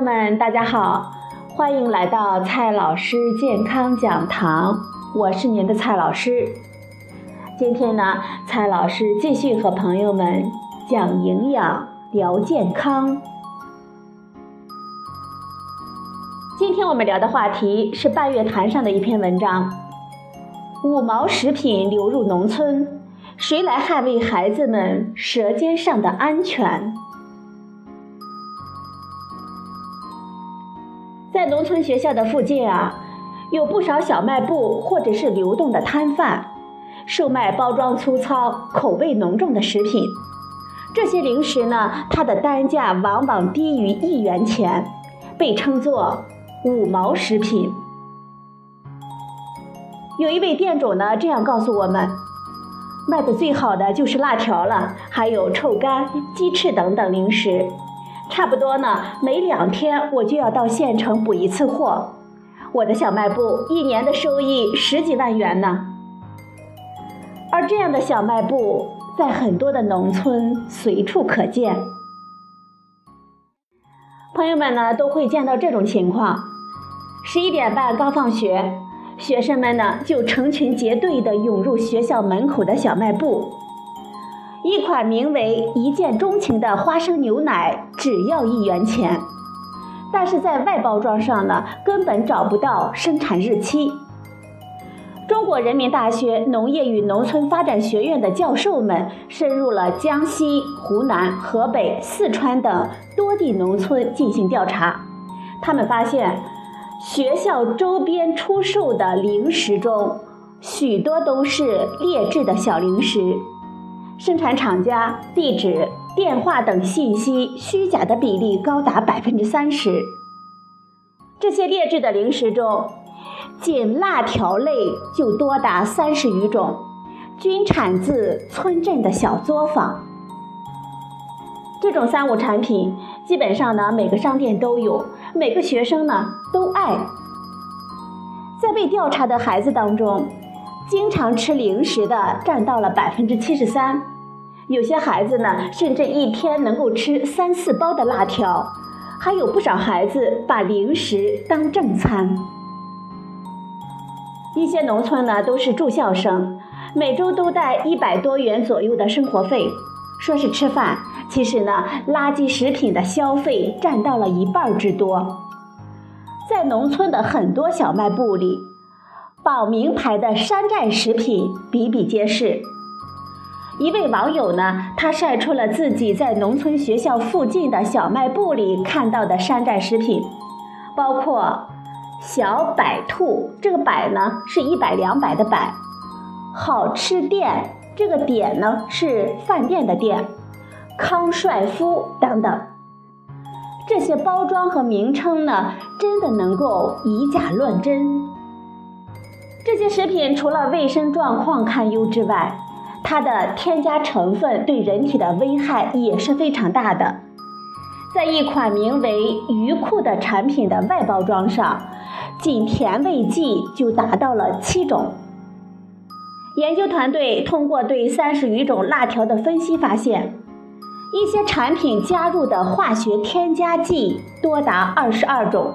友们，大家好，欢迎来到蔡老师健康讲堂，我是您的蔡老师。今天呢，蔡老师继续和朋友们讲营养、聊健康。今天我们聊的话题是半月谈上的一篇文章：五毛食品流入农村，谁来捍卫孩子们舌尖上的安全？农村学校的附近啊，有不少小卖部或者是流动的摊贩，售卖包装粗糙、口味浓重的食品。这些零食呢，它的单价往往低于一元钱，被称作“五毛食品”。有一位店主呢，这样告诉我们：卖的最好的就是辣条了，还有臭干、鸡翅等等零食。差不多呢，每两天我就要到县城补一次货。我的小卖部一年的收益十几万元呢。而这样的小卖部在很多的农村随处可见。朋友们呢都会见到这种情况：十一点半刚放学，学生们呢就成群结队地涌入学校门口的小卖部。一款名为“一见钟情”的花生牛奶只要一元钱，但是在外包装上呢，根本找不到生产日期。中国人民大学农业与农村发展学院的教授们深入了江西、湖南、河北、四川等多地农村进行调查，他们发现，学校周边出售的零食中，许多都是劣质的小零食。生产厂家、地址、电话等信息虚假的比例高达百分之三十。这些劣质的零食中，仅辣条类就多达三十余种，均产自村镇的小作坊。这种三无产品，基本上呢每个商店都有，每个学生呢都爱。在被调查的孩子当中，经常吃零食的占到了百分之七十三，有些孩子呢，甚至一天能够吃三四包的辣条，还有不少孩子把零食当正餐。一些农村呢都是住校生，每周都带一百多元左右的生活费，说是吃饭，其实呢垃圾食品的消费占到了一半之多。在农村的很多小卖部里。保名牌的山寨食品比比皆是。一位网友呢，他晒出了自己在农村学校附近的小卖部里看到的山寨食品，包括小百兔，这个百呢是一百两百的百；好吃店，这个点呢是饭店的店；康帅夫等等。这些包装和名称呢，真的能够以假乱真。这些食品除了卫生状况堪忧之外，它的添加成分对人体的危害也是非常大的。在一款名为“鱼库”的产品的外包装上，仅甜味剂就达到了七种。研究团队通过对三十余种辣条的分析发现，一些产品加入的化学添加剂多达二十二种。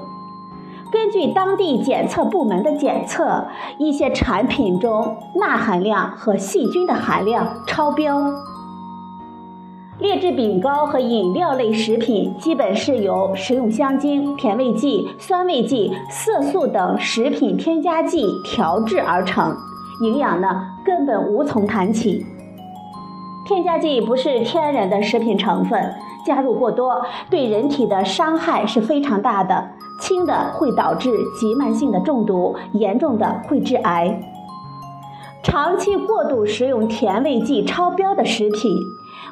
根据当地检测部门的检测，一些产品中钠含量和细菌的含量超标。劣质饼干和饮料类食品基本是由食用香精、甜味剂、酸味剂、色素等食品添加剂调制而成，营养呢根本无从谈起。添加剂不是天然的食品成分，加入过多对人体的伤害是非常大的。轻的会导致急慢性的中毒，严重的会致癌。长期过度食用甜味剂超标的食品，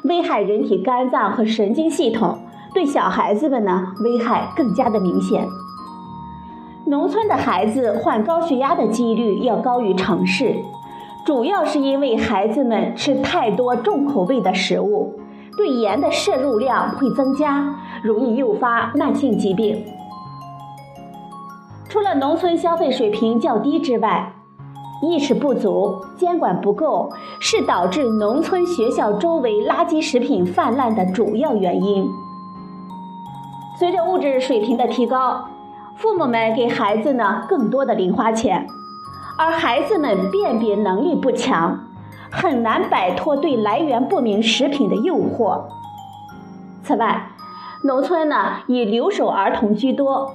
危害人体肝脏和神经系统，对小孩子们呢危害更加的明显。农村的孩子患高血压的几率要高于城市，主要是因为孩子们吃太多重口味的食物，对盐的摄入量会增加，容易诱发慢性疾病。除了农村消费水平较低之外，意识不足、监管不够是导致农村学校周围垃圾食品泛滥的主要原因。随着物质水平的提高，父母们给孩子呢更多的零花钱，而孩子们辨别能力不强，很难摆脱对来源不明食品的诱惑。此外，农村呢以留守儿童居多，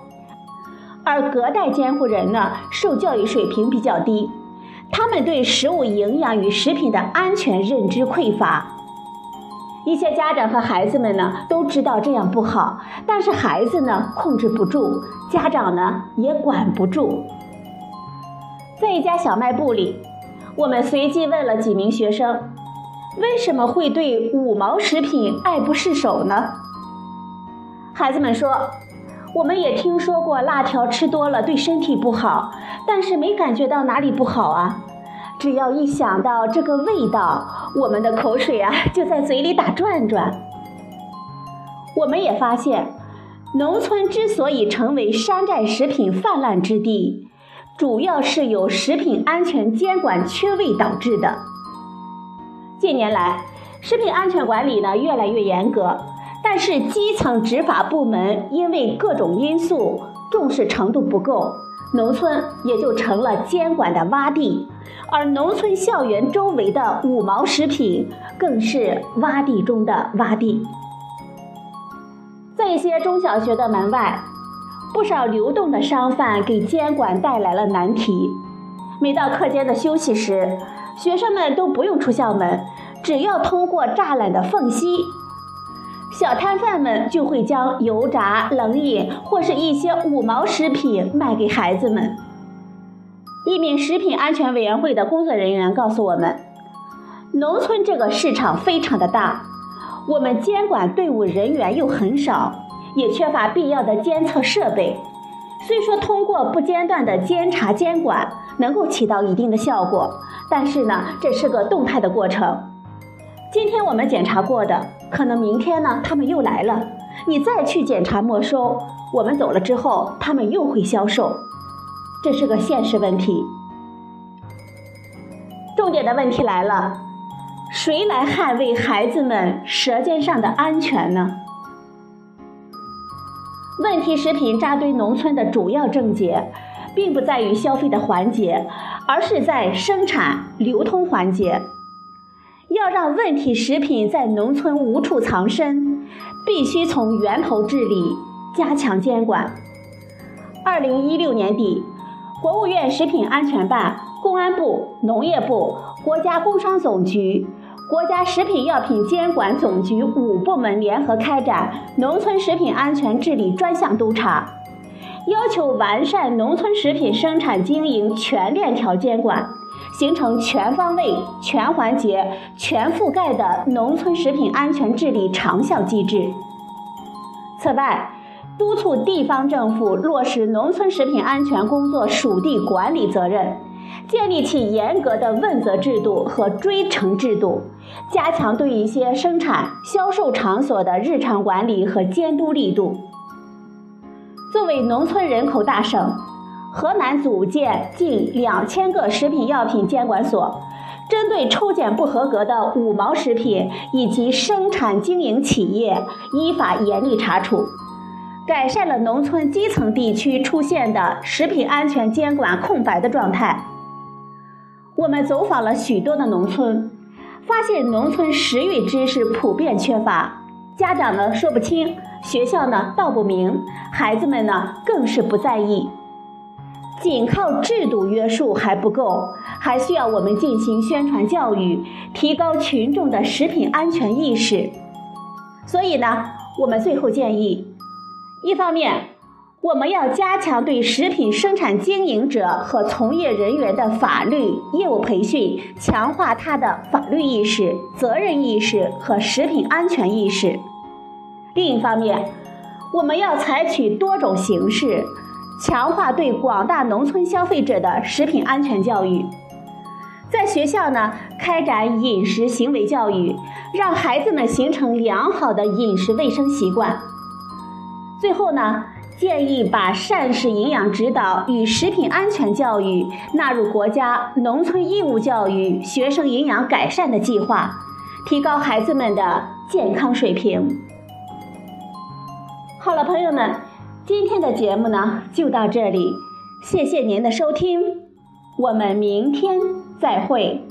而隔代监护人呢受教育水平比较低，他们对食物营养与食品的安全认知匮乏。一些家长和孩子们呢都知道这样不好，但是孩子呢控制不住，家长呢也管不住。在一家小卖部里，我们随机问了几名学生，为什么会对五毛食品爱不释手呢？孩子们说，我们也听说过辣条吃多了对身体不好，但是没感觉到哪里不好啊。只要一想到这个味道，我们的口水啊就在嘴里打转转。我们也发现，农村之所以成为山寨食品泛滥之地，主要是由食品安全监管缺位导致的。近年来，食品安全管理呢越来越严格，但是基层执法部门因为各种因素重视程度不够。农村也就成了监管的洼地，而农村校园周围的五毛食品更是洼地中的洼地。在一些中小学的门外，不少流动的商贩给监管带来了难题。每到课间的休息时，学生们都不用出校门，只要通过栅栏的缝隙。小摊贩们就会将油炸、冷饮或是一些五毛食品卖给孩子们。一名食品安全委员会的工作人员告诉我们，农村这个市场非常的大，我们监管队伍人员又很少，也缺乏必要的监测设备。虽说通过不间断的监察监管能够起到一定的效果，但是呢，这是个动态的过程。今天我们检查过的，可能明天呢他们又来了，你再去检查没收，我们走了之后他们又会销售，这是个现实问题。重点的问题来了，谁来捍卫孩子们舌尖上的安全呢？问题食品扎堆农村的主要症结，并不在于消费的环节，而是在生产流通环节。要让问题食品在农村无处藏身，必须从源头治理，加强监管。二零一六年底，国务院食品安全办、公安部、农业部、国家工商总局、国家食品药品监管总局五部门联合开展农村食品安全治理专项督查，要求完善农村食品生产经营全链条监管。形成全方位、全环节、全覆盖的农村食品安全治理长效机制。此外，督促地方政府落实农村食品安全工作属地管理责任，建立起严格的问责制度和追惩制度，加强对一些生产、销售场所的日常管理和监督力度。作为农村人口大省。河南组建近两千个食品药品监管所，针对抽检不合格的五毛食品以及生产经营企业，依法严厉查处，改善了农村基层地区出现的食品安全监管空白的状态。我们走访了许多的农村，发现农村食育知识普遍缺乏，家长呢说不清，学校呢道不明，孩子们呢更是不在意。仅靠制度约束还不够，还需要我们进行宣传教育，提高群众的食品安全意识。所以呢，我们最后建议：一方面，我们要加强对食品生产经营者和从业人员的法律业务培训，强化他的法律意识、责任意识和食品安全意识；另一方面，我们要采取多种形式。强化对广大农村消费者的食品安全教育，在学校呢开展饮食行为教育，让孩子们形成良好的饮食卫生习惯。最后呢，建议把膳食营养指导与食品安全教育纳入国家农村义务教育学生营养改善的计划，提高孩子们的健康水平。好了，朋友们，今天的节目呢就到这里，谢谢您的收听，我们明天再会。